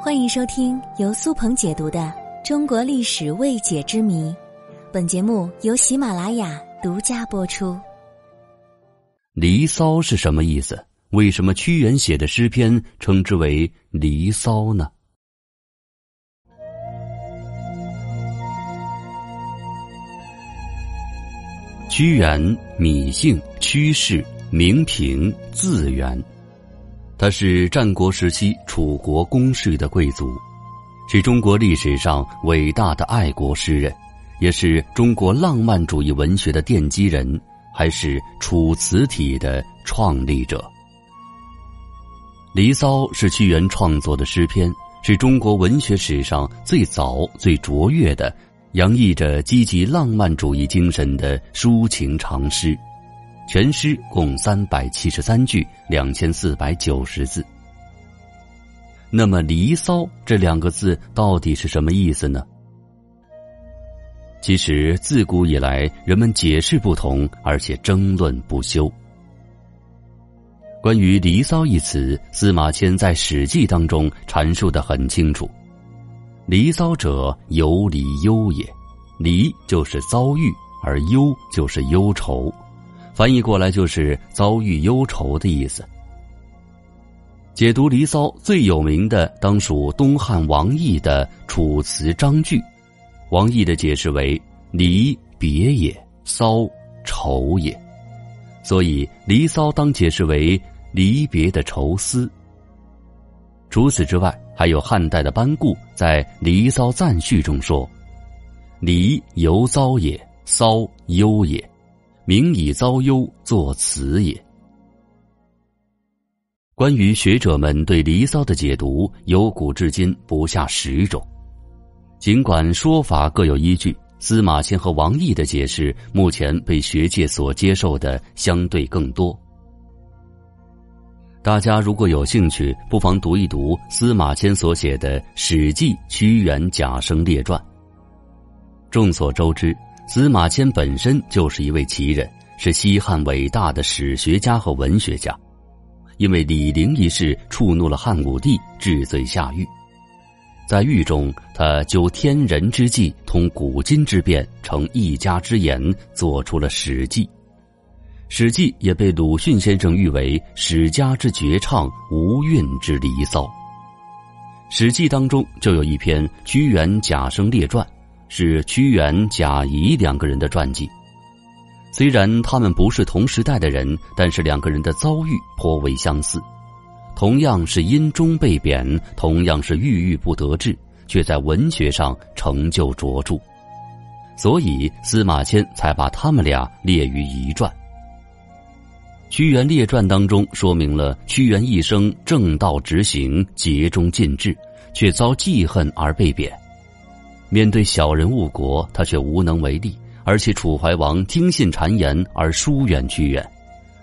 欢迎收听由苏鹏解读的《中国历史未解之谜》，本节目由喜马拉雅独家播出。《离骚》是什么意思？为什么屈原写的诗篇称之为《离骚》呢？屈原，芈姓，屈氏，名平，字元。他是战国时期楚国公室的贵族，是中国历史上伟大的爱国诗人，也是中国浪漫主义文学的奠基人，还是楚辞体的创立者。《离骚》是屈原创作的诗篇，是中国文学史上最早、最卓越的，洋溢着积极浪漫主义精神的抒情长诗。全诗共三百七十三句，两千四百九十字。那么“离骚”这两个字到底是什么意思呢？其实自古以来，人们解释不同，而且争论不休。关于“离骚”一词，司马迁在《史记》当中阐述的很清楚：“离骚者，游离忧也。离就是遭遇，而忧就是忧愁。”翻译过来就是遭遇忧愁的意思。解读《离骚》最有名的当属东汉王逸的《楚辞章句》，王逸的解释为“离别也，骚愁也”，所以《离骚》当解释为离别的愁思。除此之外，还有汉代的班固在《离骚赞序》中说：“离犹遭也，骚忧也。”名以遭忧作词也。关于学者们对《离骚》的解读，由古至今不下十种。尽管说法各有依据，司马迁和王逸的解释目前被学界所接受的相对更多。大家如果有兴趣，不妨读一读司马迁所写的《史记·屈原贾生列传》。众所周知。司马迁本身就是一位奇人，是西汉伟大的史学家和文学家。因为李陵一事触怒了汉武帝，治罪下狱。在狱中，他究天人之际，通古今之变，成一家之言，做出了《史记》。《史记》也被鲁迅先生誉为史家之绝唱，无韵之离骚。《史记》当中就有一篇《屈原贾生列传》。是屈原、贾谊两个人的传记。虽然他们不是同时代的人，但是两个人的遭遇颇为相似。同样是因中被贬，同样是郁郁不得志，却在文学上成就卓著。所以司马迁才把他们俩列于一传。《屈原列传》当中说明了屈原一生正道直行，竭忠尽智，却遭记恨而被贬。面对小人误国，他却无能为力，而且楚怀王听信谗言而疏远屈原，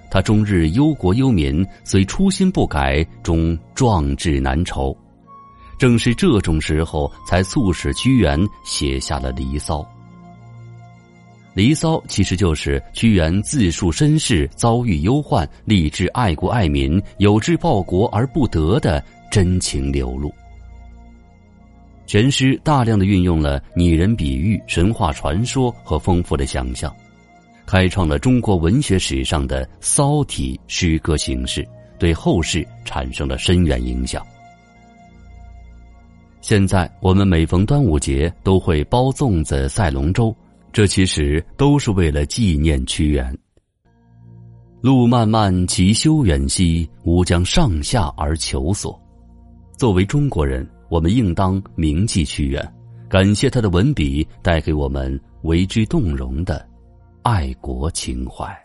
他终日忧国忧民，虽初心不改，终壮志难酬。正是这种时候，才促使屈原写下了《离骚》。《离骚》其实就是屈原自述身世、遭遇忧患、立志爱国爱民、有志报国而不得的真情流露。全诗大量的运用了拟人比喻、神话传说和丰富的想象，开创了中国文学史上的骚体诗歌形式，对后世产生了深远影响。现在我们每逢端午节都会包粽子、赛龙舟，这其实都是为了纪念屈原。路漫漫其修远兮，吾将上下而求索。作为中国人。我们应当铭记屈原，感谢他的文笔带给我们为之动容的爱国情怀。